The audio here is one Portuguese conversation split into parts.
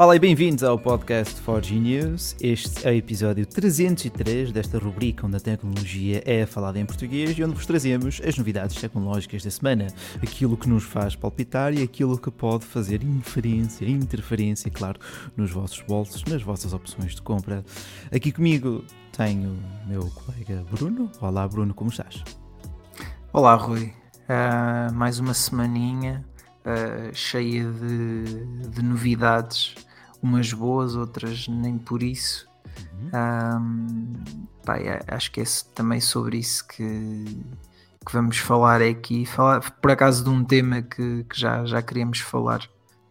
Olá e bem-vindos ao podcast 4G News. Este é o episódio 303 desta rubrica onde a tecnologia é falada em português e onde vos trazemos as novidades tecnológicas da semana, aquilo que nos faz palpitar e aquilo que pode fazer inferência, interferência, claro, nos vossos bolsos, nas vossas opções de compra. Aqui comigo tenho o meu colega Bruno. Olá Bruno, como estás? Olá Rui, uh, mais uma semaninha uh, cheia de, de novidades umas boas, outras nem por isso. Uhum. Um, pá, é, acho que é também sobre isso que, que vamos falar aqui. Falar por acaso de um tema que, que já, já queríamos falar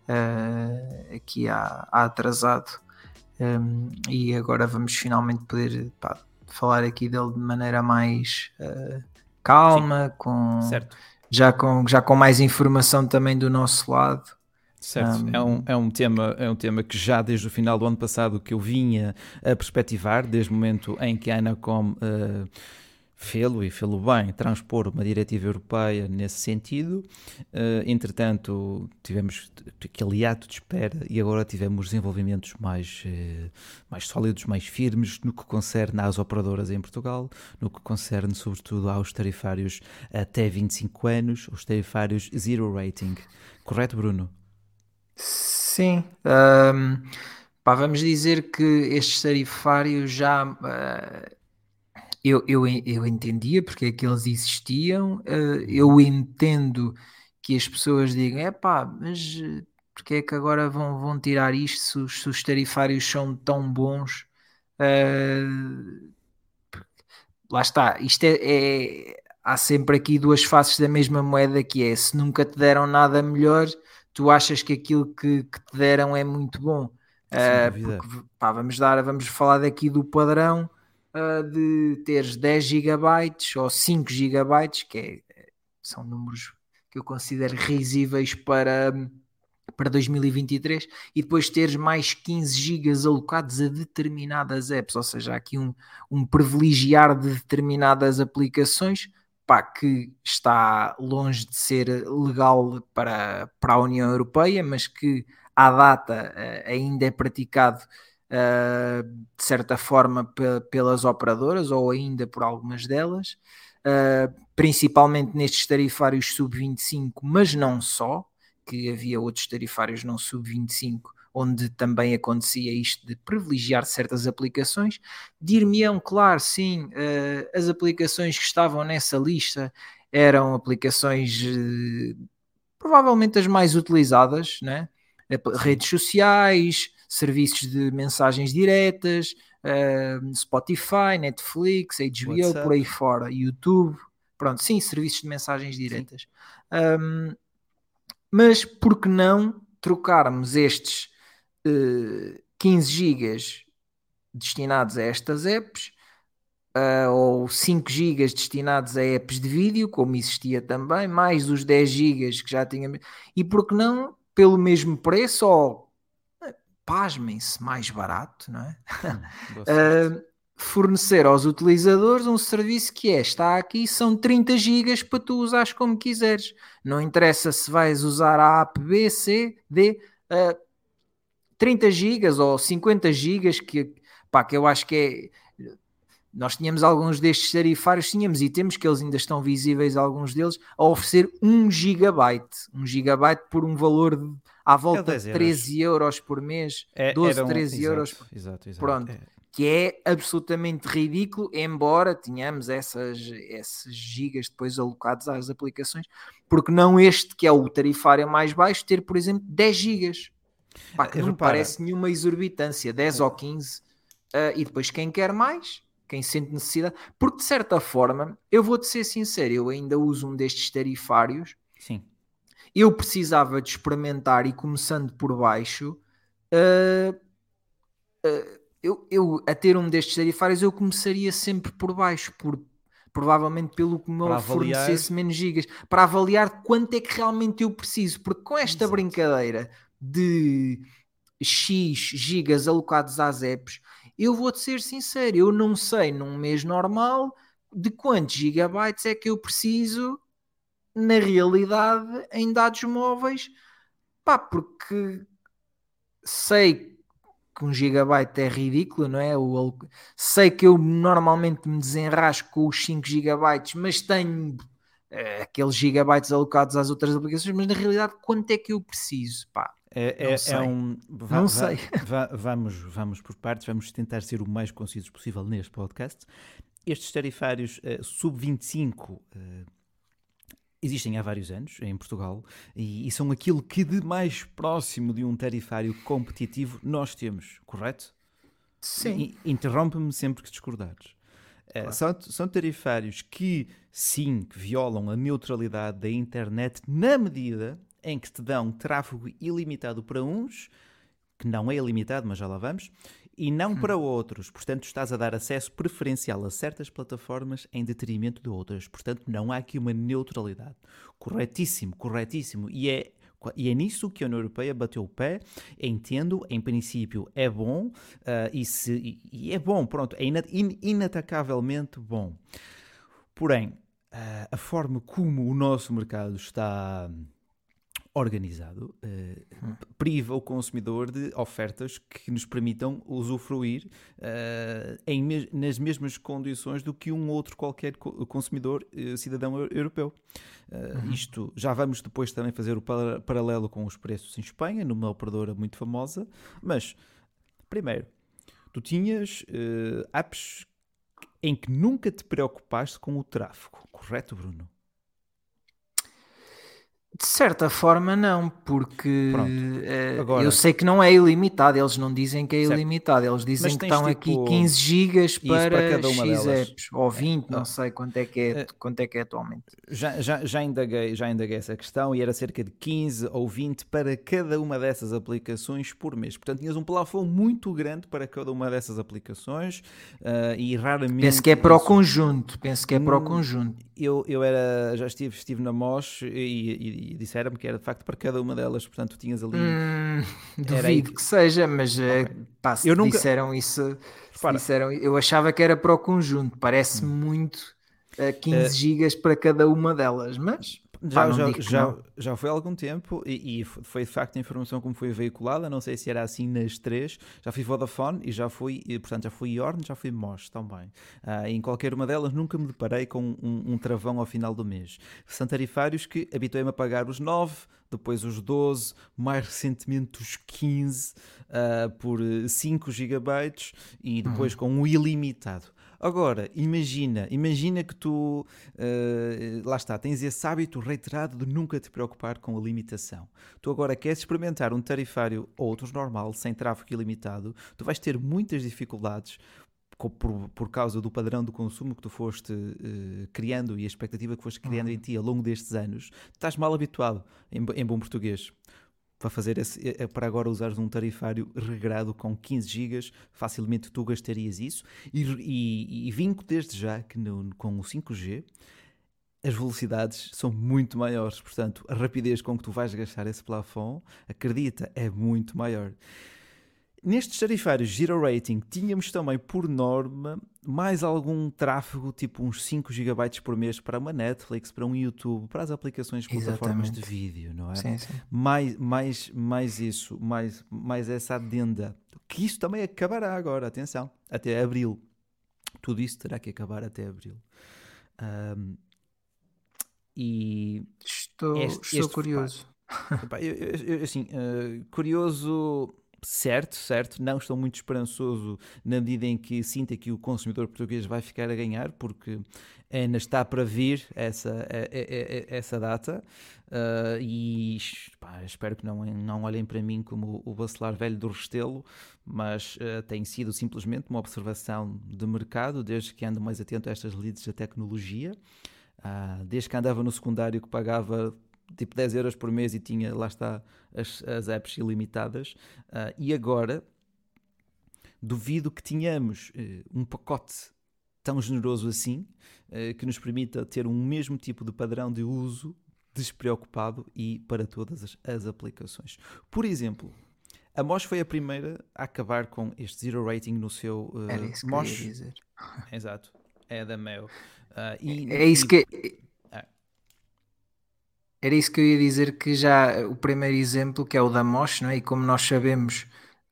uh, aqui há, há atrasado. Um, e agora vamos finalmente poder pá, falar aqui dele de maneira mais uh, calma, com, Já, com, já com mais informação também do nosso lado. Certo, um, é, um, é, um tema, é um tema que já desde o final do ano passado que eu vinha a perspectivar, desde o momento em que a Anacom uh, fê-lo e fê-lo bem, transpor uma diretiva europeia nesse sentido. Uh, entretanto, tivemos aquele ato de espera e agora tivemos desenvolvimentos mais, uh, mais sólidos, mais firmes no que concerne às operadoras em Portugal, no que concerne sobretudo aos tarifários até 25 anos, os tarifários zero rating. Correto, Bruno? Sim. Pá, vamos dizer que estes tarifários já. Uh, eu, eu, eu entendia porque é que eles existiam, uh, eu entendo que as pessoas digam: é pá, mas porque é que agora vão, vão tirar isto se os, se os tarifários são tão bons? Lá está, isto é, é, há sempre aqui duas faces da mesma moeda que é se nunca te deram nada melhor tu achas que aquilo que, que te deram é muito bom. Uh, porque, pá, vamos dar, vamos falar daqui do padrão uh, de teres 10 GB ou 5 GB, que é, são números que eu considero risíveis para, para 2023, e depois teres mais 15 GB alocados a determinadas apps, ou seja, há aqui um, um privilegiar de determinadas aplicações pá, que está longe de ser legal para, para a União Europeia, mas que à data uh, ainda é praticado uh, de certa forma pelas operadoras ou ainda por algumas delas, uh, principalmente nestes tarifários sub-25, mas não só, que havia outros tarifários não sub-25 onde também acontecia isto de privilegiar certas aplicações. Dir-me-ão, claro, sim, uh, as aplicações que estavam nessa lista eram aplicações uh, provavelmente as mais utilizadas, né? redes sociais, serviços de mensagens diretas, uh, Spotify, Netflix, HBO, WhatsApp. por aí fora, YouTube, pronto, sim, serviços de mensagens diretas. Um, mas por que não trocarmos estes 15 GB destinados a estas apps, uh, ou 5 GB destinados a apps de vídeo, como existia também, mais os 10 GB que já tinha. E por que não, pelo mesmo preço, ou pasmem-se, mais barato, não é? Uh, fornecer aos utilizadores um serviço que é, está aqui, são 30 GB para tu usares como quiseres. Não interessa se vais usar a app B, C, D, uh, 30 gigas ou 50 gigas que, pá, que eu acho que é nós tínhamos alguns destes tarifários, tínhamos e temos que eles ainda estão visíveis, alguns deles, a oferecer 1 gigabyte, 1 gigabyte por um valor de, à volta é de 13 euros. euros por mês, é, 12, um, 13 exato, euros. Exato, exato, Pronto. É. Que é absolutamente ridículo, embora tenhamos essas, esses gigas depois alocados às aplicações, porque não este que é o tarifário mais baixo, ter, por exemplo, 10 gigas. Pá, que não repara. parece nenhuma exorbitância, 10 ou 15, uh, e depois quem quer mais, quem sente necessidade, porque de certa forma, eu vou-te ser sincero, eu ainda uso um destes tarifários. Sim. Eu precisava de experimentar e começando por baixo, uh, uh, eu, eu a ter um destes tarifários, eu começaria sempre por baixo, por, provavelmente pelo que me fornecesse menos gigas, para avaliar quanto é que realmente eu preciso, porque com esta Exato. brincadeira de X gigas alocados às apps, eu vou-te ser sincero, eu não sei num mês normal de quantos gigabytes é que eu preciso na realidade em dados móveis, pá, porque sei que um gigabyte é ridículo, não é? O, sei que eu normalmente me desenrasco com os 5 gigabytes, mas tenho uh, aqueles gigabytes alocados às outras aplicações, mas na realidade quanto é que eu preciso? Pá, é, é, é, um. Va, não sei. Va, vamos, vamos por partes, vamos tentar ser o mais concisos possível neste podcast. Estes tarifários uh, sub-25 uh, existem há vários anos em Portugal e, e, são aquilo que de mais próximo de um tarifário competitivo nós temos, correto? Sim. Interrompe-me sempre que discordares. Eh, claro. são, são tarifários que, sim, que violam a neutralidade da internet na medida em que te dão tráfego ilimitado para uns, que não é ilimitado, mas já lá vamos, e não para hum. outros. Portanto, estás a dar acesso preferencial a certas plataformas em detrimento de outras. Portanto, não há aqui uma neutralidade. Corretíssimo, corretíssimo. E é e é nisso que a União Europeia bateu o pé. Entendo, em princípio, é bom uh, e, se, e, é bom, pronto, é inatacavelmente bom. Porém, uh, a forma como o nosso mercado está organizado uh, priva o consumidor de ofertas que nos permitam usufruir uh, em me nas mesmas condições do que um outro qualquer co consumidor uh, cidadão europeu. Uhum. Isto já vamos depois também fazer o par paralelo com os preços em Espanha, numa operadora muito famosa, mas primeiro, tu tinhas apps em que nunca te preocupaste com o tráfego, correto, Bruno? De certa forma, não, porque uh, Agora, eu sei que não é ilimitado. Eles não dizem que é certo. ilimitado, eles dizem que estão tipo, aqui 15 gigas para, para cada uma X delas. apps ou 20, não ah. sei quanto é que é, uh, quanto é, que é atualmente. Já, já, já, indaguei, já indaguei essa questão e era cerca de 15 ou 20 para cada uma dessas aplicações por mês. Portanto, tinhas um plafond muito grande para cada uma dessas aplicações uh, e raramente. Penso que é para o conjunto. Penso que é para o hum, conjunto. Eu, eu era, já estive, estive na MOS e, e e disseram-me que era de facto para cada uma delas, portanto tu tinhas ali. Hum, duvido que seja, mas eh, okay. pá, se eu nunca... disseram isso, disseram, eu achava que era para o conjunto, parece hum. muito uh, 15 uh, gigas para cada uma delas, mas já, já, já, já, foi há algum tempo e, e, foi de facto a informação como foi veiculada. Não sei se era assim nas três. Já fui Vodafone e já fui, portanto, já fui Yorn, já fui Mosh também. Uh, em qualquer uma delas nunca me deparei com um, um travão ao final do mês. São tarifários que habituei-me a pagar os 9, depois os 12, mais recentemente os 15 uh, ah, por 5 GB e depois uhum. com um ilimitado. Agora, imagina, imagina que tu, uh, lá está, tens esse hábito reiterado de nunca te preocupar com a limitação. Tu agora queres experimentar um tarifário outros normal, sem tráfego ilimitado, tu vais ter muitas dificuldades por, por, causa do padrão de consumo que tu foste uh, criando e a expectativa que foste criando uhum. em ti ao longo destes anos, estás mal habituado, em, em bom português para fazer esse, eh, para agora usares um tarifário regrado com 15 GB, facilmente tu gastarias isso. E, e, e vinco desde já que no, com o 5G as velocidades são muito maiores, portanto, a rapidez com que tu vais gastar esse plafond, acredita, é muito maior. Nestes tarifários Zero Rating, tínhamos também por norma mais algum tráfego, tipo uns 5 GB por mês para uma Netflix, para um YouTube, para as aplicações plataformas de vídeo, não é? Sim, sim. Mais, mais, mais isso, mais, mais essa adenda. Que isso também acabará agora, atenção, até abril. Tudo isso terá que acabar até abril. Um, e estou, este, estou este, curioso. Pá, eu, eu, assim, uh, curioso certo, certo, não estou muito esperançoso na medida em que sinta que o consumidor português vai ficar a ganhar, porque ainda está para vir essa, essa data uh, e pá, espero que não, não olhem para mim como o bacelar velho do Restelo, mas uh, tem sido simplesmente uma observação de mercado, desde que ando mais atento a estas leads da tecnologia. Uh, desde que andava no secundário que pagava tipo 10 euros por mês e tinha, lá está, as, as apps ilimitadas. Uh, e agora duvido que tenhamos uh, um pacote tão generoso assim uh, que nos permita ter um mesmo tipo de padrão de uso despreocupado e para todas as, as aplicações. Por exemplo, a Mosh foi a primeira a acabar com este zero rating no seu uh, Era isso que Mosh. Eu ia dizer. Exato, é da Mel. Uh, e, é isso e... que Era isso que eu ia dizer que já o primeiro exemplo, que é o da MOS, não é? E como nós sabemos,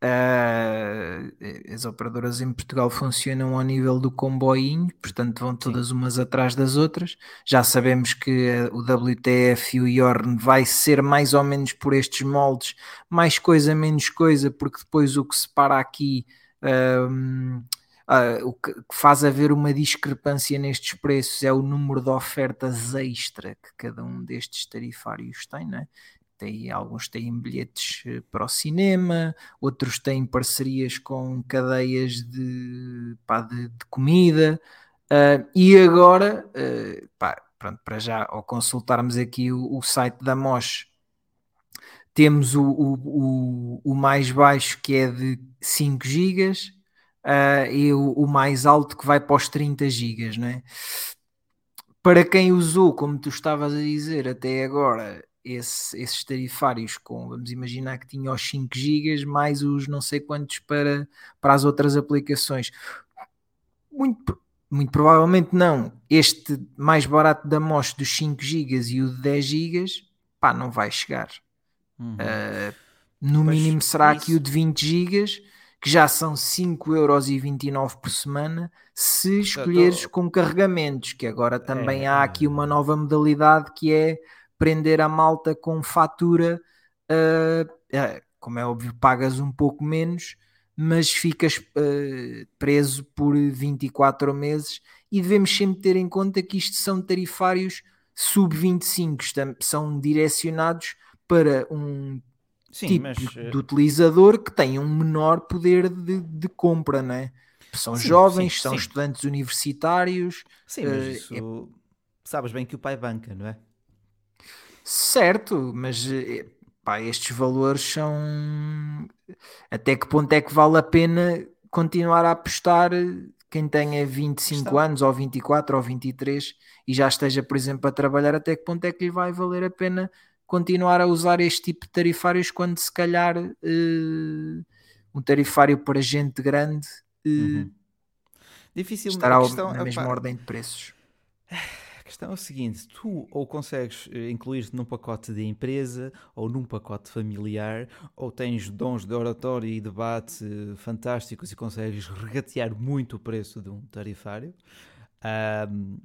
uh, as operadoras em Portugal funcionam ao nível do comboinho, portanto vão todas Sim. umas atrás das outras. Já sabemos que o WTF e o Yorn vai ser mais ou menos por estes moldes, mais coisa, menos coisa, porque depois o que se para aqui. Uh, Uh, o que faz haver uma discrepância nestes preços é o número de ofertas extra que cada um destes tarifários tem, né? tem alguns têm bilhetes eh, para o cinema, outros têm parcerias com cadeias de, pá, de, de comida, uh, e agora, uh, pá, pronto, para já, ao consultarmos aqui o, o site da MOS, temos o, o, o, mais baixo que é de 5 GB uh, e o, o, mais alto que vai para os 30 GB, não é? Para quem usou, como tu estavas a dizer até agora, esse, esses tarifários com, vamos imaginar que tinha os 5 GB mais os não sei quantos para, para as outras aplicações. Muito, muito provavelmente não. Este mais barato da MOS dos 5 GB e o de 10 GB, pá, não vai chegar. Uhum. Uh, no Mas mínimo será isso... que o de 20 GB que já são 5,29€ por semana, se escolheres tô... com carregamentos, que agora também é, há aqui é. uma nova modalidade que é prender a malta com fatura, uh, uh, como é óbvio, pagas um pouco menos, mas ficas uh, preso por 24 meses e devemos sempre ter em conta que isto são tarifários sub-25, são direcionados para um Sim, tipo mas... de eh, utilizador que tem um menor poder de, de compra, né? São sim, jovens, sim, são sim. estudantes universitários. Sim, mas uh, isso... é... sabes bem que o pai banca, não é? Certo, mas eh, pá, estes valores são. Até que ponto é que vale a pena continuar a apostar quem tenha 25 Está. anos, ou 24, ou 23 e já esteja, por exemplo, a trabalhar? Até que ponto é que lhe vai valer a pena continuar a usar este tipo de tarifários quando se calhar uh, um tarifário para gente grande uh, uhum. Difícil, estará questão, na mesma opa, ordem de preços. A questão é o seguinte: tu ou consegues eh, incluir-te num pacote de empresa ou num pacote familiar, ou tens dons de oratório e debate fantásticos e consegues regatear muito o preço de um tarifário. Um,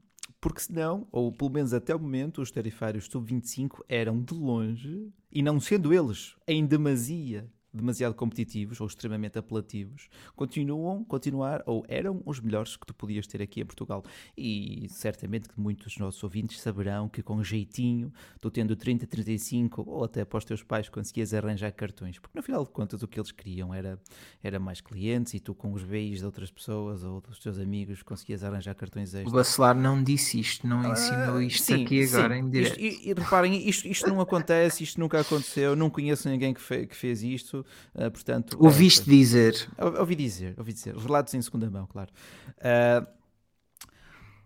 porque senão, ou pelo menos até o momento, os tarifários sub-25 eram de longe, e não sendo eles em demasia demasiado competitivos ou extremamente apelativos, continuam, continuar ou eram os melhores que tu podias ter aqui em Portugal. E certamente que muitos dos nossos ouvintes saberão que com jeitinho, tu tendo 30, 35 ou até para os teus pais conseguias arranjar cartões, porque no final de contas o que eles queriam era, era mais clientes e tu com os BIs de outras pessoas ou dos teus amigos conseguias arranjar cartões extras. O Bacelar não disse isto, não ensinou ah, isto sim, aqui agora sim. em direto. Isto, e, e, reparem, isto, isto não acontece, isto nunca aconteceu, não conheço ninguém que, fe, que fez isto Uh, portanto, Ouviste é, dizer? Ouvi dizer, ouvi dizer. Relatos em segunda mão, claro. Uh,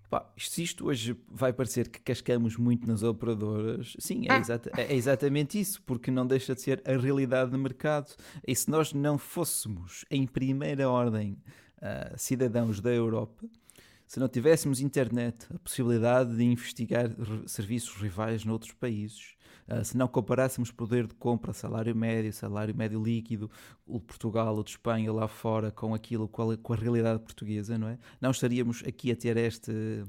pá, se isto hoje vai parecer que cascamos muito nas operadoras, sim, é, ah. exata, é, exatamente isso, porque não deixa de ser a realidade do mercado. E se nós não fôssemos, em primeira ordem, uh, cidadãos da Europa, se não tivéssemos internet, a possibilidade de investigar serviços rivais noutros países, se não comparássemos poder de compra, salário médio, salário médio líquido, o de Portugal, o de Espanha lá fora, com aquilo, com a, realidade portuguesa, não é? Não estaríamos aqui a ter este,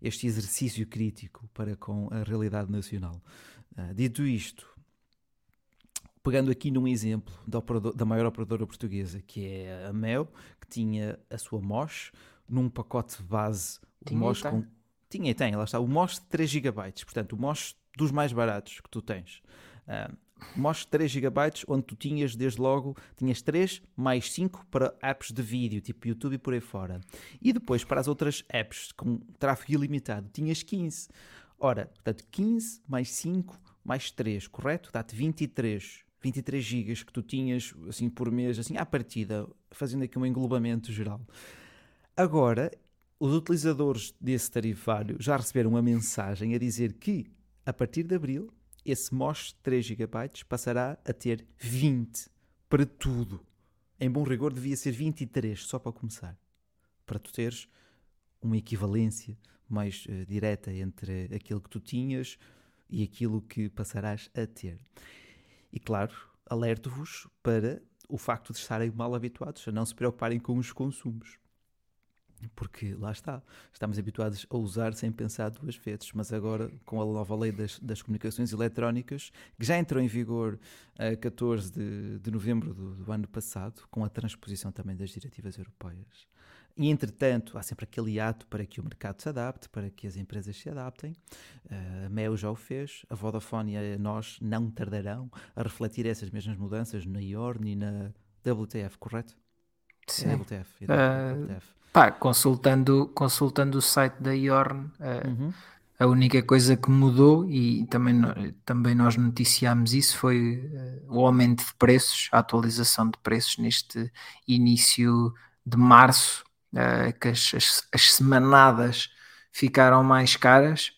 este exercício crítico para com a realidade nacional. Uh, dito isto, pegando aqui num exemplo da, operador, da, maior operadora portuguesa, que é a Mel, que tinha a sua MOS num pacote base, tinha MOS com, tinha e tem, lá está, o MOS de 3 GB, portanto, o MOS dos mais baratos que tu tens. Uh, mostra 3 GB, onde tu tinhas desde logo, tinhas 3 mais 5 para apps de vídeo, tipo YouTube e por aí fora. E depois para as outras apps com tráfego ilimitado, tinhas 15. Ora, portanto, 15 mais 5 mais 3, correto? Dá-te 23. 23 GB que tu tinhas assim por mês, assim à partida, fazendo aqui um englobamento geral. Agora, os utilizadores desse tarifário já receberam uma mensagem a dizer que a partir de abril, esse MOS 3 GB passará a ter 20 para tudo. Em bom rigor, devia ser 23 só para começar. Para tu teres uma equivalência mais uh, direta entre aquilo que tu tinhas e aquilo que passarás a ter. E claro, alerto-vos para o facto de estarem mal habituados a não se preocuparem com os consumos. Porque lá está, estamos habituados a usar sem pensar duas vezes, mas agora com a nova lei das, das comunicações eletrónicas, que já entrou em vigor a 14 de, de novembro do, do, ano passado, com a transposição também das diretivas europeias. E entretanto, há sempre aquele ato para que o mercado se adapte, para que as empresas se adaptem. Uh, a Mel já o fez, a Vodafone e a nós não tardarão a refletir essas mesmas mudanças na IORN e na WTF, correto? Sim. É WTF, é WTF. Pá, consultando, consultando o site da IORN, uh, uhum. a única coisa que mudou, e também, também nós noticiámos isso, foi uh, o aumento de preços, a atualização de preços neste início de março uh, que as, as, as, semanadas ficaram mais caras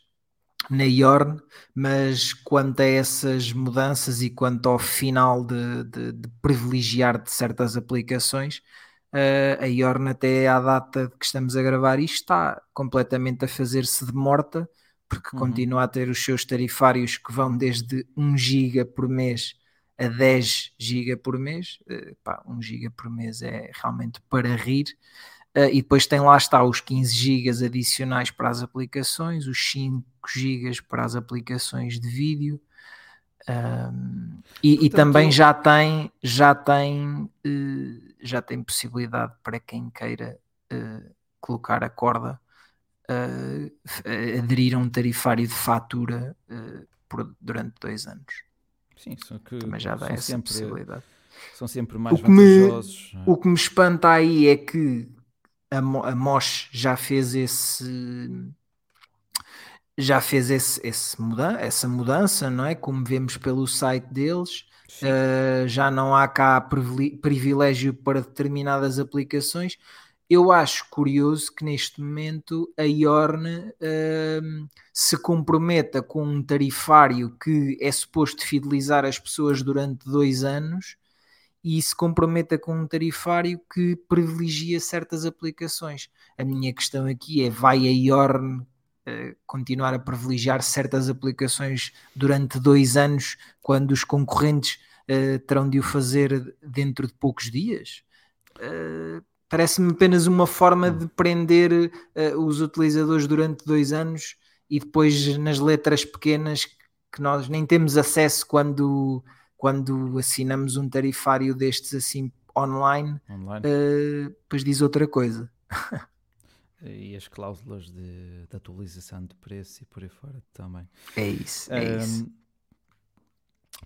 na Yorn, mas quanto a essas mudanças e quanto ao final de, de, de privilegiar de certas aplicações, uh, a Yorn até à data que estamos a gravar isto está completamente a fazer-se de morta, porque uhum. continua a ter os seus tarifários que vão desde 1 giga por mês a 10 giga por mês, uh, pá, 1 giga por mês é realmente para rir, Uh, e depois tem lá está os 15 GB adicionais para as aplicações, os 5 GB para as aplicações de vídeo. Um, e, Portanto, e, também já tem já tem uh, já tem possibilidade para quem queira uh, colocar a corda aderir a um tarifário de fatura por, durante dois anos. Sim, só que também já dá essa sempre, possibilidade. São sempre mais o vantajosos. Me, é? o que me espanta aí é que a, a Mosh já fez esse já fez esse, esse muda essa mudança, não é? Como vemos pelo site deles, uh, já não há cá privilégio para determinadas aplicações. Eu acho curioso que neste momento a Yorn uh, se comprometa com um tarifário que é suposto fidelizar as pessoas durante dois anos e se comprometa com um tarifário que privilegia certas aplicações. A minha questão aqui é: vai a IORN continuar a privilegiar certas aplicações durante dois anos, quando os concorrentes uh, terão de o fazer dentro de poucos dias? Uh, Parece-me apenas uma forma de prender os utilizadores durante dois anos e depois nas letras pequenas que nós nem temos acesso quando quando assinamos um tarifário destes assim online, online. Uh, depois diz outra coisa. e as cláusulas de, de, atualização de preço e por aí fora também. É isso, é um, isso.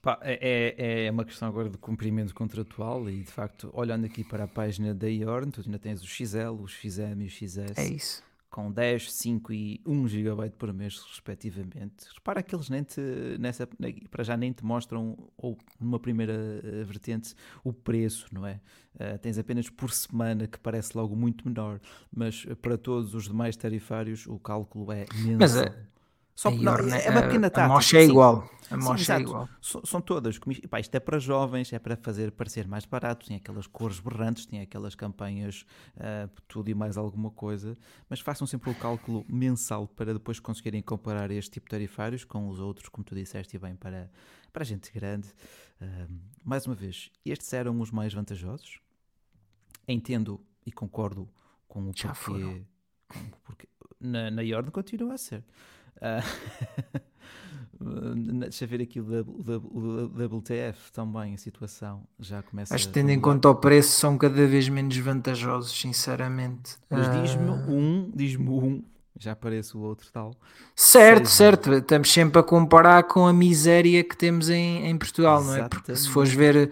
Pá, é, é, é uma questão agora de cumprimento contratual e de facto, olhando aqui para a página da IORN, tu ainda tens o XL, o XM e o XS. É isso com 10, 5 e 1 GB por mês, respectivamente. Repara que eles nem te, nessa, para já nem te mostram, ou numa primeira uh, vertente, o preço, não é? Uh, tens apenas por semana, que parece logo muito menor, mas para todos os demais tarifários o cálculo é mensal. Mas, só, não, é uma pequena tática. A mocha é igual. A mocha é igual. São, todas. Pá, isto é para jovens, é para fazer parecer mais barato. Tem aquelas cores berrantes, tem aquelas campanhas, uh, tudo e mais alguma coisa. Mas façam sempre o cálculo mensal para depois conseguirem comparar este tipo de tarifários com os outros, como tu disseste, e bem para, para gente grande. Uh, mais uma vez, estes eram os mais vantajosos. Entendo e concordo com o Já porquê. Com, porque na, na ordem continua a ser. Uh, deixa ver aqui o, WTF também, a situação já começa Acho que tendo em conta o preço são cada vez menos vantajosos, sinceramente. Mas diz-me uh... um, diz-me um, já aparece o outro tal. Certo, certo, estamos sempre a comparar com a miséria que temos em, em Portugal, Exatamente. não é? Porque se fores ver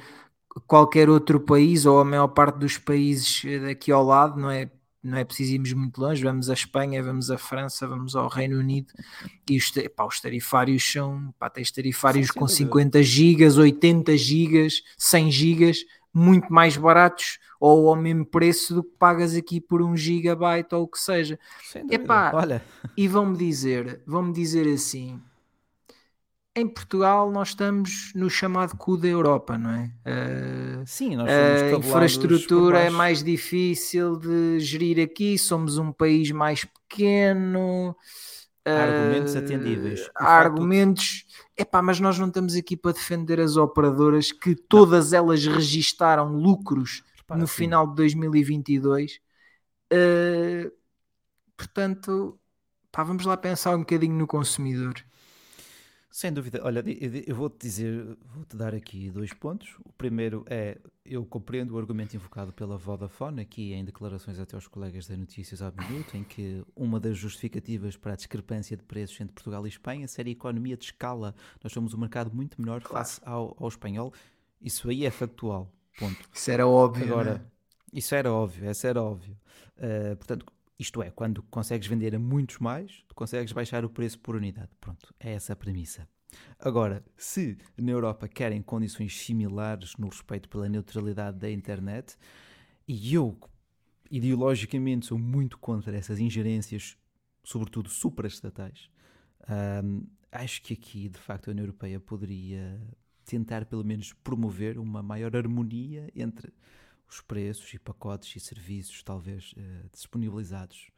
qualquer outro país ou a maior parte dos países daqui ao lado, não é? Não é preciso irmos muito longe, vamos à Espanha, vamos à França, vamos ao Reino Unido e os, pá, os tarifários são, pá, tens tarifários Sim, com 50 gigas, 80 gigas, 100 gigas, muito mais baratos ou ao mesmo preço do que pagas aqui por um gigabyte ou o que seja. Epá, Olha. E vão-me dizer, vão-me dizer assim, em Portugal nós estamos no chamado cu da Europa, não é? Uh, Sim, nós A infraestrutura é mais difícil de gerir aqui, somos um país mais pequeno, Há argumentos atendíveis. Há argumentos. Epá, mas nós não estamos aqui para defender as operadoras que todas não. elas registaram lucros Repara, no sim. final de 2022. Uh, portanto, pá, vamos lá pensar um bocadinho no consumidor. Sem dúvida. Olha, eu vou-te dizer, vou-te dar aqui dois pontos. O primeiro é, eu compreendo o argumento invocado pela Vodafone, aqui em declarações até aos colegas da Notícias ao Minuto, em que uma das justificativas para a discrepância de preços entre Portugal e Espanha seria a economia de escala. Nós somos um mercado muito menor claro. face ao, ao espanhol. Isso aí é factual. Ponto. Isso era óbvio. Agora, né? isso era óbvio, isso era óbvio. Uh, portanto, isto é, quando consegues vender a muitos mais, consegues baixar o preço por unidade. Pronto, é essa a premissa. Agora, se na Europa querem condições similares no respeito pela neutralidade da internet, e eu ideologicamente sou muito contra essas ingerências, sobretudo supraestatais, um, acho que aqui, de facto, a União Europeia poderia tentar, pelo menos, promover uma maior harmonia entre os preços e pacotes e serviços talvez uh, disponibilizados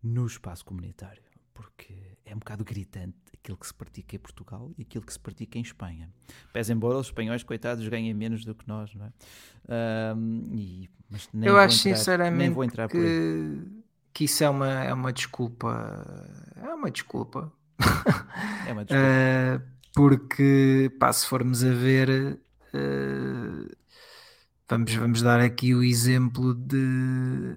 no espaço comunitário, porque é um bocado gritante aquilo que se pratica em Portugal e aquilo que se pratica em Espanha. Pese embora os espanhóis, coitados, ganhem menos do que nós, não é? e, mas nem Eu acho entrar, sinceramente vou entrar que, que isso é uma, é uma desculpa. É uma desculpa. É uma desculpa. uh, porque, pá, se formos a ver. Uh, Vamos, vamos dar aqui o exemplo de,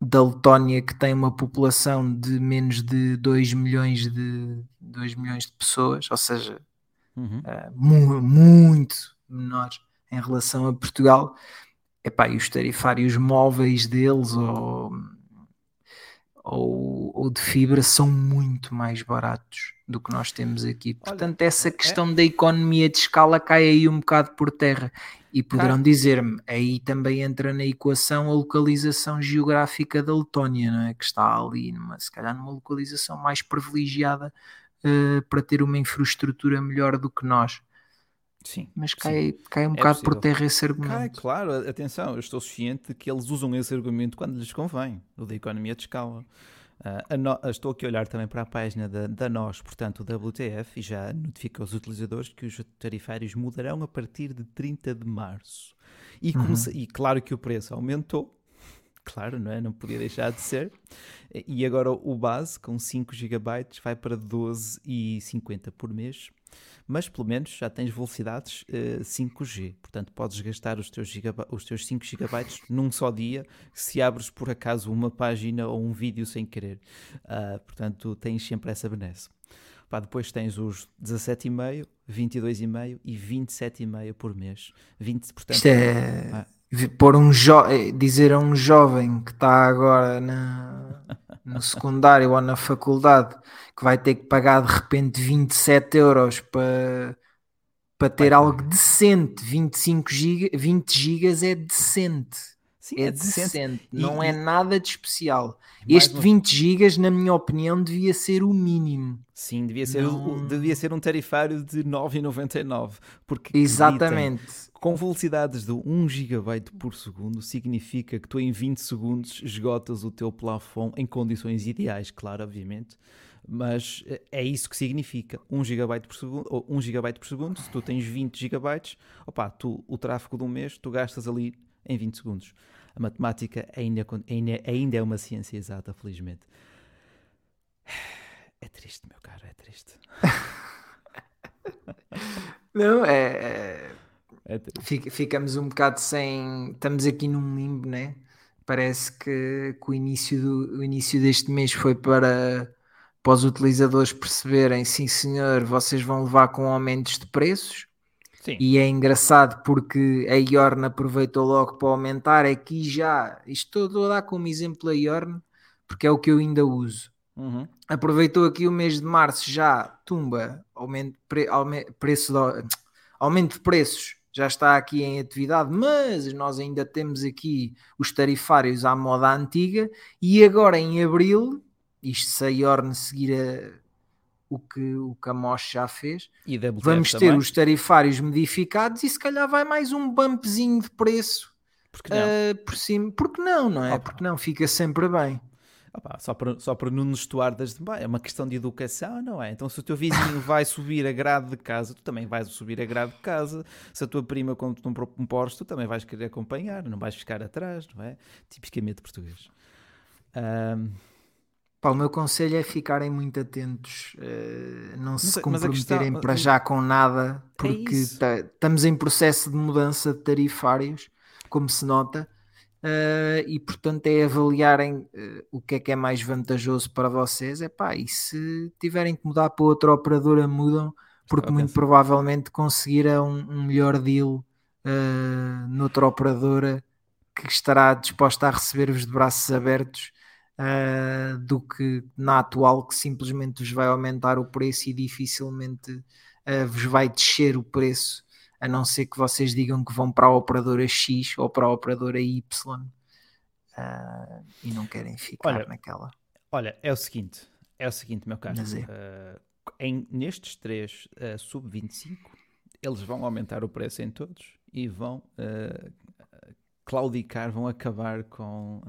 da Letónia, que tem uma população de menos de 2 milhões de, 2 milhões de pessoas, ou seja, uhum. uh, mu muito menor em relação a Portugal. Epá, e os tarifários móveis deles ou, ou, ou, de fibra são muito mais baratos do que nós temos aqui. Portanto, Olha, essa é questão é... da economia de escala cai aí um bocado por terra. E poderão dizer-me, aí também entra na equação a localização geográfica da Letónia, não é? que está ali, numa, se calhar numa localização mais privilegiada uh, para ter uma infraestrutura melhor do que nós. Sim. Mas cai, sim. cai um é bocado possível. por terra esse argumento. Cai, claro, atenção, eu estou ciente de que eles usam esse argumento quando lhes convém, o da economia de escala. Uh, no, estou aqui a olhar também para a página da, da NOS, portanto, o WTF, e já notifica aos utilizadores que os tarifários mudarão a partir de 30 de março. E, uhum. e claro que o preço aumentou, claro, não é? Não podia deixar de ser. E agora o base, com 5 GB, vai para 12,50 por mês mas pelo menos já tens velocidades uh, eh, 5G. Portanto, podes gastar os teus, os teus 5 GB num só dia se abres por acaso uma página ou um vídeo sem querer. Uh, portanto, tens sempre essa benesse. Pá, depois tens os 17,5, 22,5 e 27,5 por mês. 20, portanto, Isto é. Ah, pôr um eh, dizer a um jovem que está agora na, no secundário ou na faculdade que vai ter que pagar de repente 27 euros para, para ter vai, algo decente, 25 giga, 20 gigas é decente. Sim, é, é decente, decente. E, não é nada de especial. Este 20 gigas, na minha opinião, devia ser o mínimo. Sim, devia ser, não... devia ser um tarifário de 9,99. Porque Exatamente. Com velocidades de 1 GB por segundo, significa que tu em 20 segundos esgotas o teu plafond em condições ideais, claro, obviamente. Mas eh, é isso que significa 1 GB por segundo, ou 1 GB por segundo, se tu tens 20 GB, opa, tu, o tráfego de um mês, tu gastas ali em 20 segundos. A matemática ainda, ainda, ainda é uma ciência exata, felizmente. É triste, meu caro, é triste. Não, é, é é ficamos um bocado sem. Estamos aqui num limbo, né? Parece que, que o, início do, o início deste mês foi para, para os utilizadores perceberem: sim, senhor, vocês vão levar com aumentos de preços. Sim. E é engraçado porque a Iorn aproveitou logo para aumentar. Aqui já, isto estou a dar como exemplo a Iorn, porque é o que eu ainda uso. Uhum. Aproveitou aqui o mês de março já, tumba, aumento, pre, aumento, preço de, aumento de preços já está aqui em atividade, mas nós ainda temos aqui os tarifários à moda antiga e agora em abril, isto se a Iorn seguir a, o, que, o que a Mosh já fez, vamos ter também. os tarifários modificados e se calhar vai mais um bumpzinho de preço porque não? Uh, por cima. Porque não, não é? Opa. Porque não, fica sempre bem. Opa, só, para, só para não nos estuar das é uma questão de educação, não é? Então se o teu vizinho vai subir a grade de casa, tu também vais subir a grade de casa. Se a tua prima compra um, um Porsche, tu também vais querer acompanhar, não vais ficar atrás, não é? Tipicamente português. Um... Pá, o meu conselho é ficarem muito atentos, uh, não se comprometerem questão... para já com nada, é porque é estamos em processo de mudança de tarifários, como se nota, uh, e portanto é avaliarem uh, o que é que é mais vantajoso para vocês. É pá, e se tiverem que mudar para outra operadora, mudam, porque muito provavelmente conseguirão um melhor deal uh, noutra operadora que estará disposta a receber-vos de braços abertos. Uh, do que na atual que simplesmente vos vai aumentar o preço e dificilmente vos vai descer o preço a não ser que vocês digam que vão para a operadora X ou para a operadora Y uh, e não querem ficar olha, naquela. Olha, é o seguinte, é o seguinte, meu caro. Uh, em, nestes três uh, sub-25, eles vão aumentar o preço em todos e vão claudicar, vão acabar com,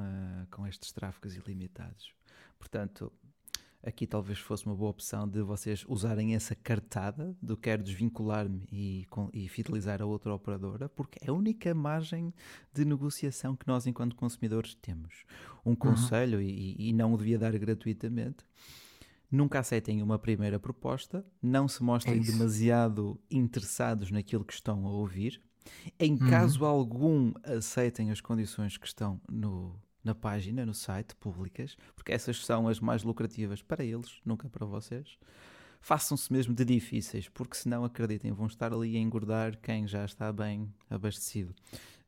com estes tráfegos ilimitados. Portanto, aqui talvez fosse uma boa opção de vocês usarem essa cartada do quero desvincular-me e, e, fidelizar a outra operadora, porque é a única margem de negociação que nós, enquanto consumidores, temos. Um uhum. conselho, e, e não o devia dar gratuitamente. Nunca aceitem uma primeira proposta, não se mostrem é demasiado interessados naquilo que estão a ouvir. Em uhum. caso algum, aceitem as condições que estão no, na página, no site, públicas, porque essas são as mais lucrativas para eles, nunca para vocês. Façam-se mesmo de difíceis, porque senão, acreditem, vão estar ali a engordar quem já está bem abastecido.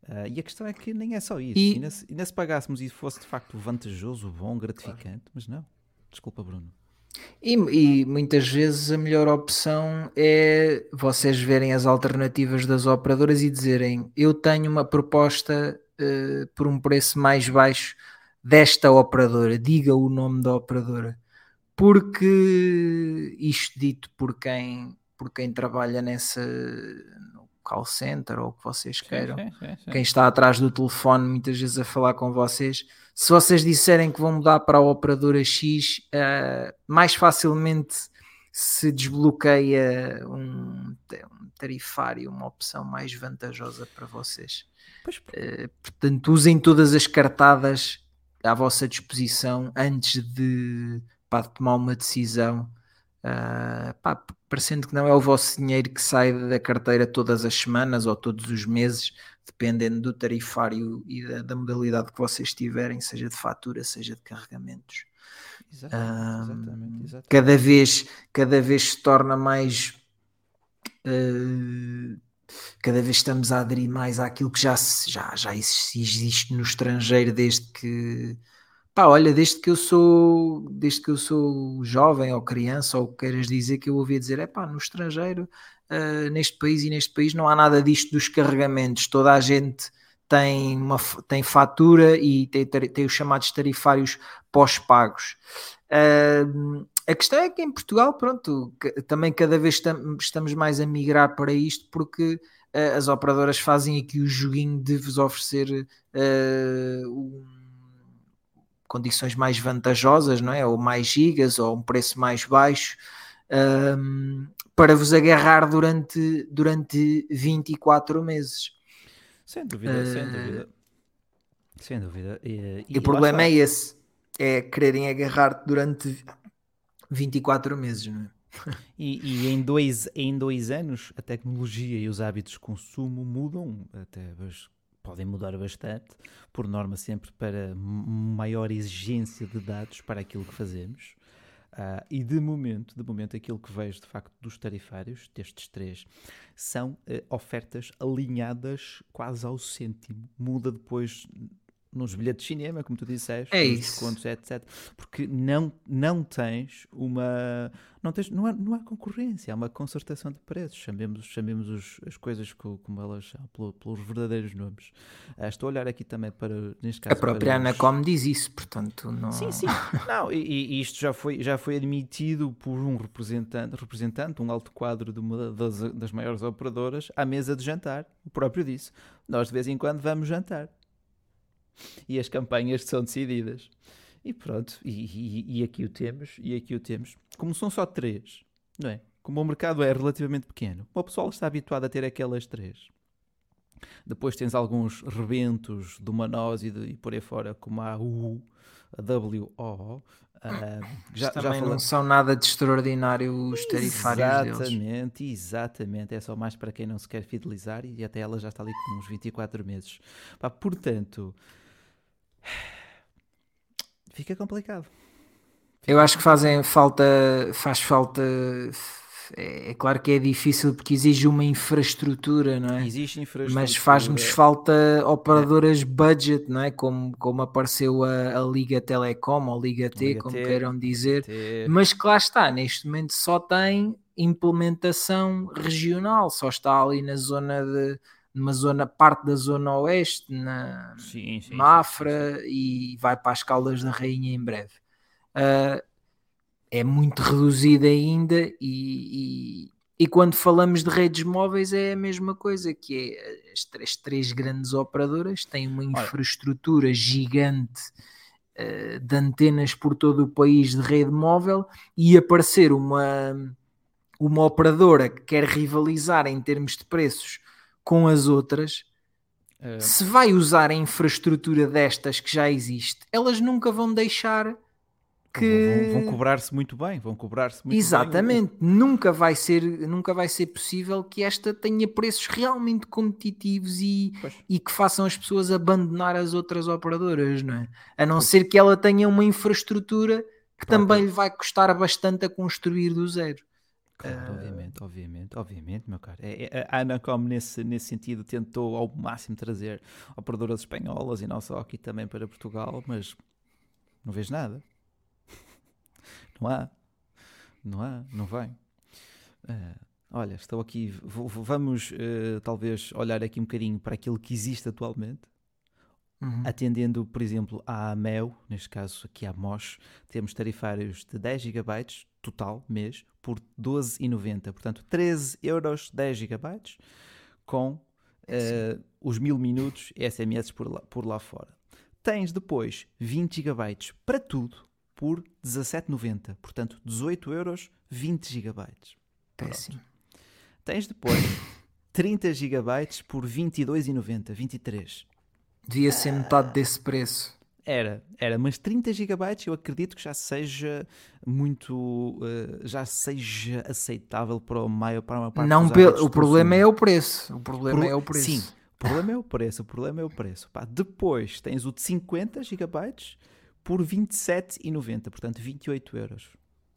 Uh, e a questão é que nem é só isso. E... Ainda, se, ainda se pagássemos e fosse de facto vantajoso, bom, gratificante, mas não. Desculpa, Bruno. E, e, muitas vezes a melhor opção é vocês verem as alternativas das operadoras e dizerem: Eu tenho uma proposta uh, por um preço mais baixo desta operadora, diga o nome da operadora, porque isto dito por quem, por quem trabalha nessa call center ou o que vocês queiram, sim, sim, sim, quem está atrás do telefone muitas vezes a falar com vocês, se vocês disserem que vão mudar para a operadora X, uh, mais facilmente se desbloqueia um, um tarifário, uma opção mais vantajosa para vocês. Uh, portanto, usem todas as cartadas à vossa disposição antes de, pá, de tomar uma decisão. Uh, pá, parecendo que não é o vosso dinheiro que sai da carteira todas as semanas ou todos os meses, dependendo do tarifário e da, da modalidade que vocês tiverem, seja de fatura, seja de carregamentos. Exatamente, exatamente, exatamente. Cada vez, cada vez se torna mais uh, cada vez estamos a aderir mais àquilo que já, já, já existe no estrangeiro desde que pá, olha, desde que eu sou desde que eu sou jovem ou criança ou queiras dizer que eu ouvia dizer, é pá, no estrangeiro uh, neste país e neste país não há nada disto dos carregamentos, toda a gente tem, uma, tem fatura e tem, tem os chamados tarifários pós-pagos. Uh, a questão é que em Portugal, pronto, também cada vez estamos mais a migrar para isto porque uh, as operadoras fazem aqui o joguinho de vos oferecer uh, um, condições mais vantajosas, não é? Ou mais gigas, ou um preço mais baixo, um, para vos agarrar durante, durante 24 meses. Sem dúvida, uh, sem dúvida. Sem dúvida. E, e o problema é esse: é quererem agarrar durante 24 meses, não é? E, e, em, dois, em dois anos a tecnologia e os hábitos de consumo mudam, até podem mudar bastante, por norma sempre para maior exigência de dados para aquilo que fazemos. Uh, e de momento, de momento, aquilo que vejo de facto dos tarifários, destes três, são uh, ofertas alinhadas quase ao cêntimo. Muda depois nos bilhetes de cinema, como tu disseste, é isso. descontos, etc. Porque não, não tens uma. Não, tens, não, há, não há concorrência, há uma concertação de preços. Chamemos, chamemos os, as coisas como elas são, pelo, pelos verdadeiros nomes. Uh, estou a olhar aqui também para. Neste caso, a própria Anacom os... diz isso, portanto. Não... Sim, sim. não, e, e, isto já foi, já foi admitido por um representante, representante um alto quadro de uma das, das maiores operadoras, à mesa de jantar. O próprio disse. Nós de vez em quando vamos jantar e as campanhas são decididas. E pronto, e, e, e, aqui o temos, e aqui o temos. Como são só três, não é? Como o mercado é relativamente pequeno, o pessoal está habituado a ter aquelas três. Depois tens alguns rebentos do Manos e, de, e por aí fora, como a U, a WO. Uh, já, também já não são nada de extraordinário os tarifários Exatamente, deles. exatamente. É só mais para quem não se quer fidelizar e até ela já está ali com uns 24 meses. Pá, portanto, fica complicado. Fica Eu acho que fazem falta, faz falta é, claro que é difícil porque exige uma infraestrutura, não é? Existe infraestrutura. Mas faz-nos falta operadoras é. budget, não é? Como, como apareceu a, a Liga Telecom ou Liga T, Liga como T, queiram dizer. T. Mas que lá está, neste momento só tem implementação regional, só está ali na zona de numa zona, parte da zona oeste, na sim, sim, Mafra sim, e vai para as Caldas da Rainha em breve. Uh, é muito reduzida ainda e, e, e, quando falamos de redes móveis é a mesma coisa, que é as, as três grandes operadoras têm uma infraestrutura gigante uh, de antenas por todo o país de rede móvel e aparecer uma, uma operadora que quer rivalizar em termos de preços com as outras, uh... se vai usar a infraestrutura destas que já existe, elas nunca vão deixar que vão, vão cobrar-se muito bem, vão cobrar-se muito Exatamente, bem. nunca vai ser, nunca vai ser possível que esta tenha preços realmente competitivos e, e que façam as pessoas abandonar as outras operadoras, não é? A não pois. ser que ela tenha uma infraestrutura que também lhe vai custar bastante a construir do zero. Claro, uh... obviamente, obviamente, obviamente, meu caro. É, é, a Anacom, nesse, nesse sentido, tentou ao máximo trazer operadoras espanholas e não só aqui também para Portugal, mas não vejo nada. Não há. Não há, não vem. Uh, olha, estou aqui. vamos uh, talvez olhar aqui um bocadinho para aquilo que existe atualmente. Uhum. Atendendo, por exemplo, à MEU, neste caso aqui à MOS, temos tarifários de 10 GB total mês por 12,90. Portanto, 13 euros 10 GB com uh, os mil minutos SMS por lá, por lá fora. Tens depois 20 GB para tudo por 17,90. Portanto, 18 euros, 20 gigabytes. Péssimo. Tens depois 30 gigabytes por 22,90, 23. Devia ser metade desse preço. Era, era, mas 30 gigabytes eu acredito que já seja muito, uh, já seja aceitável para o maior para uma parte Não, o problema é o preço. O problema Pro, é o preço. Sim, o problema é o preço, o problema é o preço. Pá, depois tens o de 50 gigabytes por 27,90, portanto 28 euros.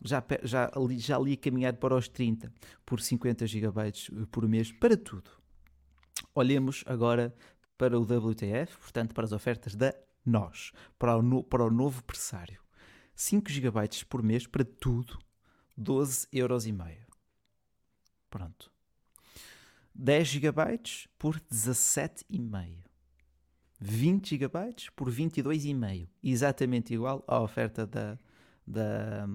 Já, já, já ali caminhado para os 30 por 50 GB por mês para tudo. Olhemos agora para o WTF, portanto para as ofertas da nós, para o, no, para o novo pressário. 5 GB por mês para tudo, 12 euros. Pronto. 10 GB por 17,5. 20 GB por 22,5. Exatamente igual à oferta da, da,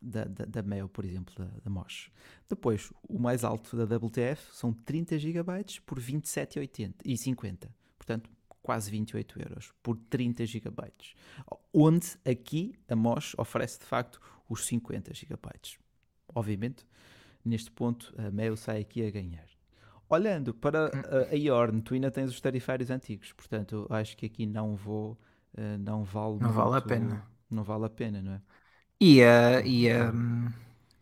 da, da, da Mail, por exemplo, da, da Mosh. Depois, o mais alto da WTF são 30 GB por 27,80 e 50. Portanto, quase 28 euros por 30 GB. Onde aqui a Mosh oferece de facto os 50 GB. Obviamente, neste ponto, a Mail sai aqui a ganhar. Olhando para a, Iorn, tu ainda tens os tarifários antigos, portanto acho que aqui não vou, uh, não vale Não muito, vale a pena. Não vale a pena, não é? E a, e a,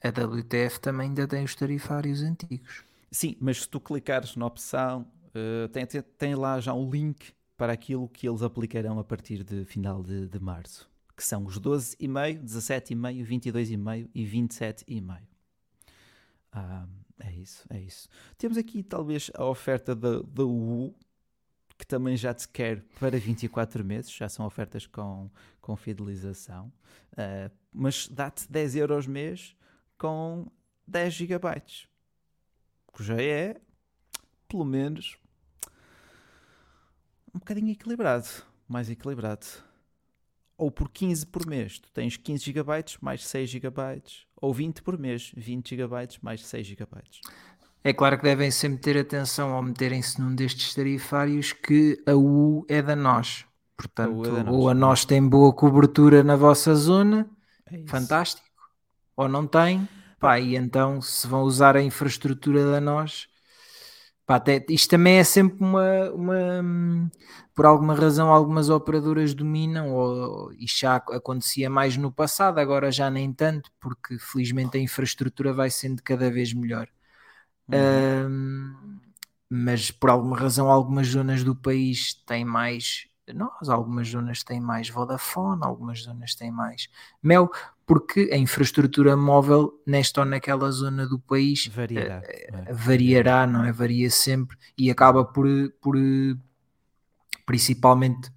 a WTF também ainda tem os tarifários antigos. Sim, mas se tu clicares na opção, uh, tem, tem, tem, lá já um link para aquilo que eles aplicarão a partir de final de, de março, que são os 12,5, 17,5, 22,5 e 27,5. Ah, é isso, é isso. Temos aqui talvez a oferta da, da U, que também já te quer para 24 meses, já são ofertas com, com fidelização, uh, mas dá-te 10 euros mês com 10 gigabytes, que já é, pelo menos, um bocadinho equilibrado, mais equilibrado ou por 15 por mês, tu tens 15 GB mais 6 GB, ou 20 por mês, 20 GB mais 6 GB. É claro que devem sempre ter atenção ao meterem-se num destes tarifários que a U é da nós. Portanto, a ou a nós tem boa cobertura na vossa zona, é fantástico, ou não tem, pá, e então se vão usar a infraestrutura da nós, pá, até, isto também é sempre uma, uma, por alguma razão algumas operadoras dominam, ou isto já acontecia mais no passado, agora já nem tanto, porque felizmente a infraestrutura vai sendo cada vez melhor. Uhum. mas por alguma razão algumas zonas do país têm mais nós, algumas zonas têm mais Vodafone, algumas zonas têm mais Mel, porque a infraestrutura móvel nesta ou naquela zona do país variará, uh, variará não é? Varia sempre e acaba por, por principalmente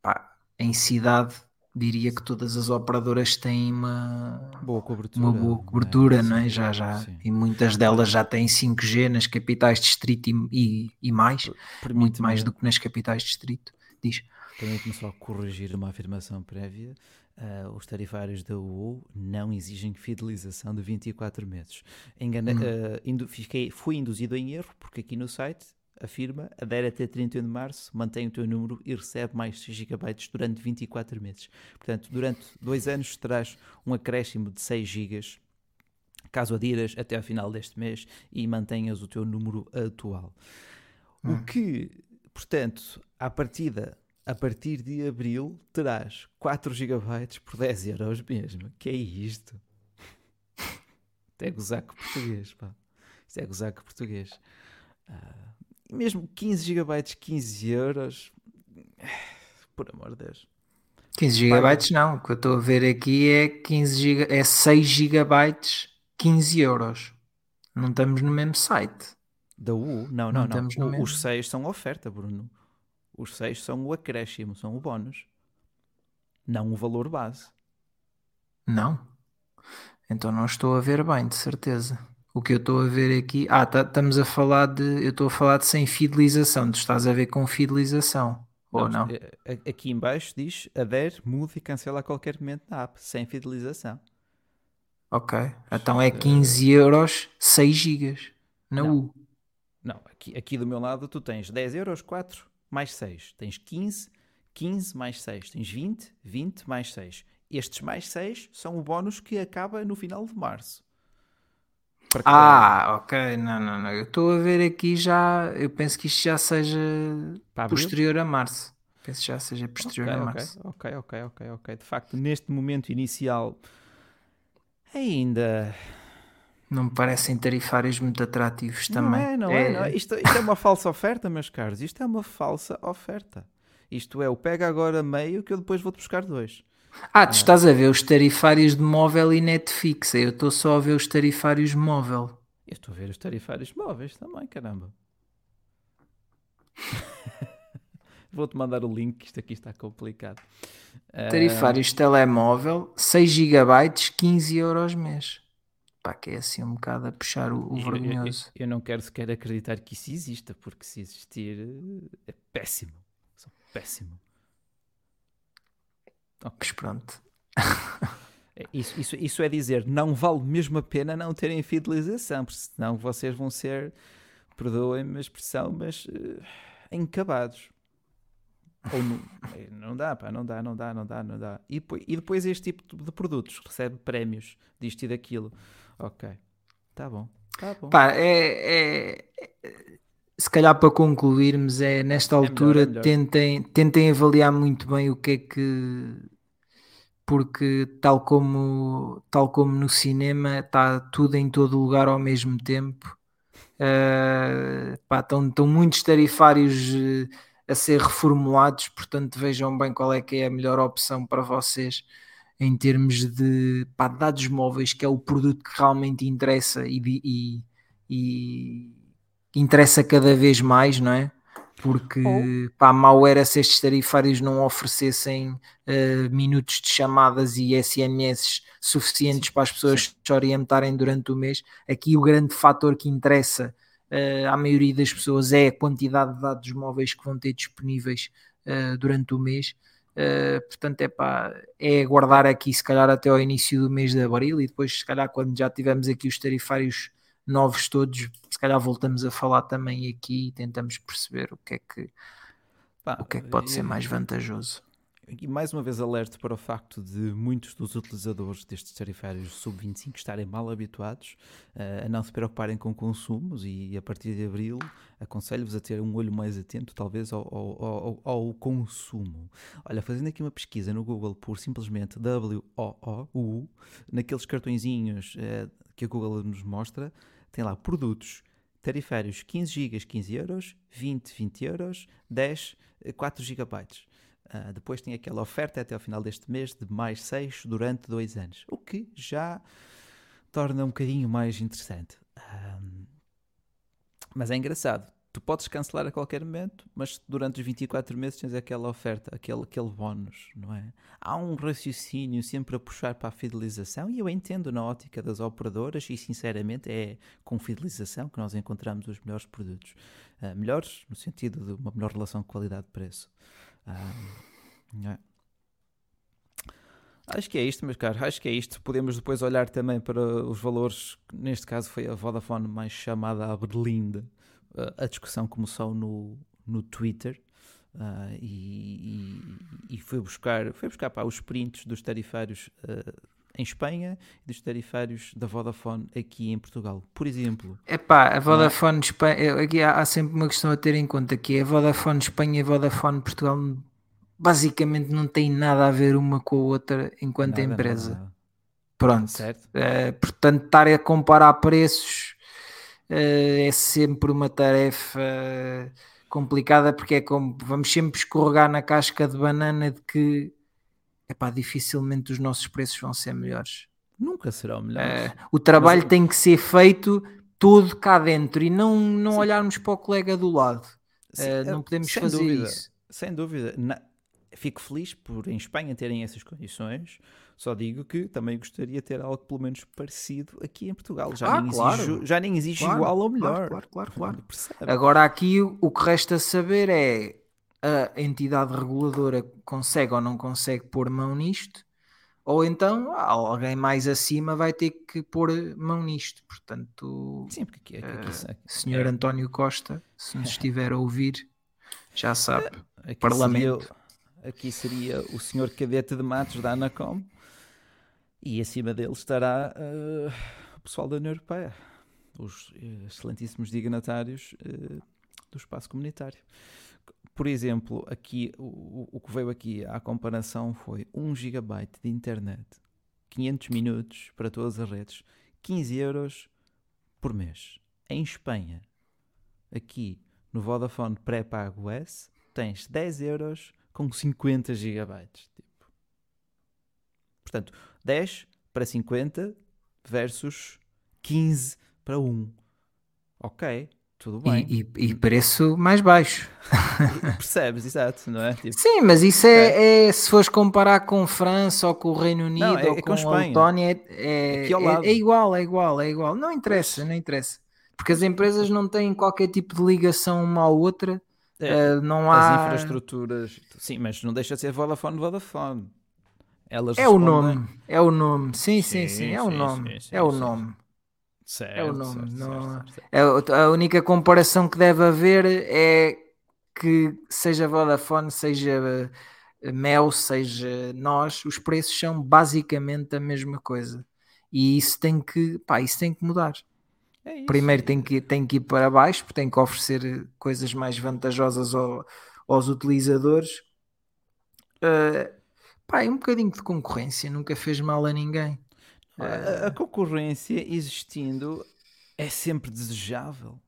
pá, em cidade diria que todas as operadoras têm uma boa cobertura, uma boa cobertura é? não é? Já, já, sim. e muitas delas já têm 5G nas capitais de distrito e, e, e mais, muito mais do que nas capitais de distrito. Diz. Permite-me só corrigir uma afirmação prévia. Uh, os tarifários da UU não exigem fidelização de 24 meses. Engana, uhum. uh, fiquei, fui induzido em erro, porque aqui no site afirma adere até 31 de março, mantém o teu número e recebe mais 6 GB durante 24 meses. Portanto, durante dois anos terás um acréscimo de 6 GB caso adiras até ao final deste mês e mantenhas o teu número atual. Uhum. O que, portanto, à partida a partir de abril terás 4 GB por 10 euros mesmo. Que é isto? Isto é gozar com português, pá. Isto é gozar com português. Uh, mesmo 15 GB, 15 euros. Por amor de Deus. 15 GB não, o que eu estou a ver aqui é 15 GB, é 6 GB, 15 euros. Não estamos no mesmo site. Da U? Não, não, não. não. Os 6 são oferta, Bruno. Os 6 são o acréscimo, são o bónus. Não o valor base. Não? Então não estou a ver bem, de certeza. O que eu estou a ver aqui. Ah, tá, estamos a falar de. Eu estou a falar de sem fidelização. Tu estás a ver com fidelização. Ou não? não? Eh, aqui embaixo diz adere, mude e cancela a qualquer momento na app, sem fidelização. Ok. Então é 15 euros, 6 gigas na não. U. Não, aqui, aqui do meu lado tu tens 10 euros, 4 mais 6. Tens 15, 15 mais 6. Tens 20, 20 mais 6. Estes mais 6 são o bónus que acaba no final de março. Ah, ok. Não, não, não. Eu estou a ver aqui já. Eu penso que isto já seja posterior a março. Penso que já seja posterior okay, a março. Ok, ok, ok, ok. De facto, neste momento inicial, ainda não me parecem tarifários muito atrativos também. Não é, não é. é, não é. Isto, isto, é uma falsa oferta, meus caros. Isto é uma falsa oferta. Isto é, o pega agora meio que eu depois vou-te buscar dois. Ah, tu estás a ver os tarifários de móvel e Netflix. Eu estou só a ver os tarifários móvel. Eu estou a ver os tarifários móveis também, caramba. Vou-te mandar o link, isto aqui está complicado. Tarifários uh... telemóvel, 6 GB, 15 euros mês pá, que é assim um bocado a puxar o, o vergonhoso. Eu, eu, eu, não quero sequer acreditar que isso exista, porque se existir é péssimo. São péssimo. Okay. Mas pronto. É, isso, isso, isso é dizer, não vale mesmo a pena não terem fidelização, porque senão vocês vão ser, perdoem-me a expressão, mas uh, encabados. Ou não, é, não dá, pá, não dá, não dá, não dá, não dá. E, e depois este tipo de produtos recebe prémios disto e daquilo. Ok. Tá bom. Tá bom. Pá, é, é, se calhar para concluirmos, é nesta altura é melhor, é melhor. Tentem, tentem avaliar muito bem o que é que. Porque, tal como, tal como no cinema, está tudo em todo lugar ao mesmo tempo. Uh, pá, estão, estão muitos tarifários uh, a ser reformulados, portanto, vejam bem qual é que é a melhor opção para vocês em termos de pá, dados móveis, que é o produto que realmente interessa e, e, e interessa cada vez mais, não é? Porque oh. pá, mal era se estes tarifários não oferecessem uh, minutos de chamadas e SMS suficientes sim, para as pessoas sim. se orientarem durante o mês. Aqui o grande fator que interessa uh, à maioria das pessoas é a quantidade de dados móveis que vão ter disponíveis uh, durante o mês. Uh, portanto, é pá, é aguardar aqui se calhar até ao início do mês de abril e depois, se calhar, quando já tivermos aqui os tarifários novos todos, se calhar voltamos a falar também aqui e tentamos perceber o que é que, pá, o que, é que pode eu, ser mais vantajoso. E mais uma vez alerto para o facto de muitos dos utilizadores destes tarifários sub-25 estarem mal habituados uh, a não se preocuparem com consumos e a partir de abril aconselho-vos a ter um olho mais atento talvez ao, ao, ao, ao, consumo. Olha, fazendo aqui uma pesquisa no Google por simplesmente W-O-O-U, naqueles cartõezinhos uh, que a Google nos mostra, tem lá produtos tarifários 15 GB 15 euros, 20 20 euros, 10 4 GB. Uh, depois tem aquela oferta até ao final deste mês de mais 6 durante 2 anos, o que já torna um bocadinho mais interessante. Um, mas é engraçado, tu podes cancelar a qualquer momento, mas durante os 24 meses tens aquela oferta, aquele, aquele bónus, não é? Há um raciocínio sempre a puxar para a fidelização e eu entendo na ótica das operadoras e sinceramente é com fidelização que nós encontramos os melhores produtos. Uh, melhores no sentido de uma melhor relação qualidade-preço. Ah, é. Acho que é isto, meus caros. Acho que é isto. Podemos depois olhar também para os valores. Neste caso foi a Vodafone mais chamada a Berlinda. A discussão começou no, no Twitter. Uh, e, e, e, foi buscar, foi buscar pá, os prints dos tarifários uh, em Espanha e dos tarifários da Vodafone aqui em Portugal. Por exemplo. É pá, a Vodafone é? Espanha, aqui há, há, sempre uma questão a ter em conta que é a Vodafone Espanha e a Vodafone Portugal basicamente não têm nada a ver uma com a outra enquanto nada, empresa. Nada. Pronto. Certo. Uh, portanto, estar a comparar preços uh, é sempre uma tarefa complicada porque é como vamos sempre escorregar na casca de banana de que epá, dificilmente os nossos preços vão ser melhores. Nunca serão melhores. Uh, o trabalho Mas... tem que ser feito todo cá dentro e não, não olharmos para o colega do lado. Uh, não podemos fazer dúvida, isso. Sem dúvida. Na... Fico feliz por em Espanha terem essas condições. Só digo que também gostaria de ter algo pelo menos parecido aqui em Portugal. Já ah, nem claro. exige, já nem claro, igual ou melhor. Claro, claro, claro. claro. Agora aqui o que resta saber é a entidade reguladora consegue ou não consegue pôr mão nisto, ou então alguém mais acima vai ter que pôr mão nisto. Portanto, Sim, porque aqui, aqui, aqui, uh, senhor é. António Costa, se nos estiver a ouvir, já sabe, aqui Parlamento. Seria, aqui seria o senhor cadete de Matos da Anacom e acima dele estará uh, o pessoal da União Europeia, os excelentíssimos dignatários uh, do espaço comunitário por exemplo, aqui o, o que veio aqui à comparação foi 1 GB de internet, 500 minutos para todas as redes, 15 euros por mês. Em Espanha, aqui no Vodafone pré-pago S, tens 10 euros com 50 GB. Tipo. Portanto, 10 para 50 versus 15 para 1. Ok, tudo bem. E, e, e preço mais baixo. Percebes, exato, não é? Tipo, Sim, mas isso é, é, se fores comparar com França ou com o Reino Unido não, é, ou é com, com a Letónia, é, é, é, igual, é igual, é igual. Não interessa, não interessa. Porque as empresas não têm qualquer tipo de ligação uma à outra. Uh, não há... As infraestruturas, sim, mas não deixa de ser Vodafone, Vodafone. Elas é respondem... o nome, é o nome, sim, sim, sim, sim é o nome, sim, sim, é o nome. Certo, é o nome. Certo, não... certo, certo. É, a única comparação que deve haver é que seja Vodafone, seja eh, Mel, seja nós, os preços são basicamente a mesma coisa. E isso tem que, pá, isso tem que mudar. É isso, Primeiro tem que, tem que ir para baixo, porque tem que oferecer coisas mais vantajosas ao, aos utilizadores. Uh, pá, é um bocadinho de concorrência, nunca fez mal a ninguém. A, a concorrência existindo é sempre desejável.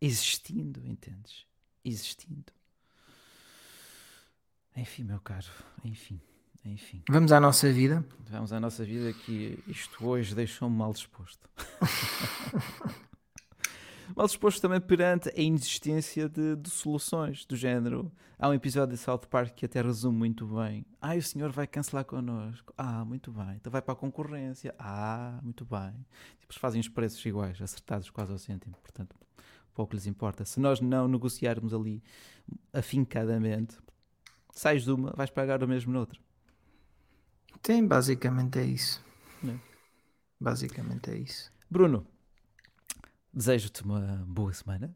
Existindo, entendes? Existindo. Enfim, meu caro, enfim, enfim. Vamos à nossa vida. Vamos à nossa vida que isto hoje deixou-me mal disposto. mal disposto também perante a inexistência de, de, soluções do género. Há um episódio de South Park que até resume muito bem. Ah, o senhor vai cancelar connosco. Ah, muito bem. Então vai para a concorrência. Ah, muito bem. Tipo, fazem os preços iguais, acertados quase ao cêntimo. Portanto, pouco lhes importa. Se nós não negociarmos ali afincadamente, sais de uma, vais pagar o mesmo noutra. Sim, basicamente é isso. É. Basicamente é isso. Bruno, Desejo-te uma boa semana.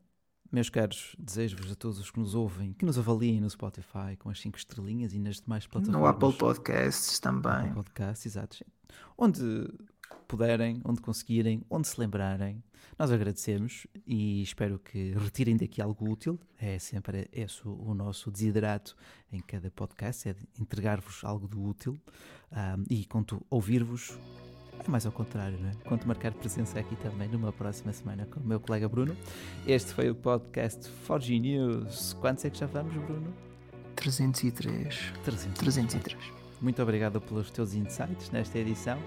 meus caros, desejo-vos a todos os que nos ouvem, que nos avaliem no Spotify com as 5 estrelinhas e nas demais plataformas. No Apple Podcasts também. Apple Podcasts, exato. Onde puderem, onde conseguirem, onde se lembrarem. Nós agradecemos e espero que retirem daqui algo útil. É sempre esse o nosso desiderato em cada podcast, é entregar-vos algo de útil um, e quanto ouvir-vos é mais ao contrário, não é? Quanto marcar presença aqui também numa próxima semana com o meu colega Bruno. Este foi o podcast Forge News. Quantos é que já vamos, Bruno? 303. 303. 303. Muito obrigado pelos teus insights nesta edição.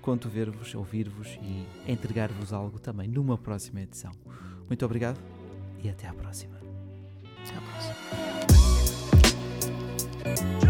Conto ver-vos, ouvir-vos e entregar-vos algo também numa próxima edição. Muito obrigado e até à próxima. Até à próxima.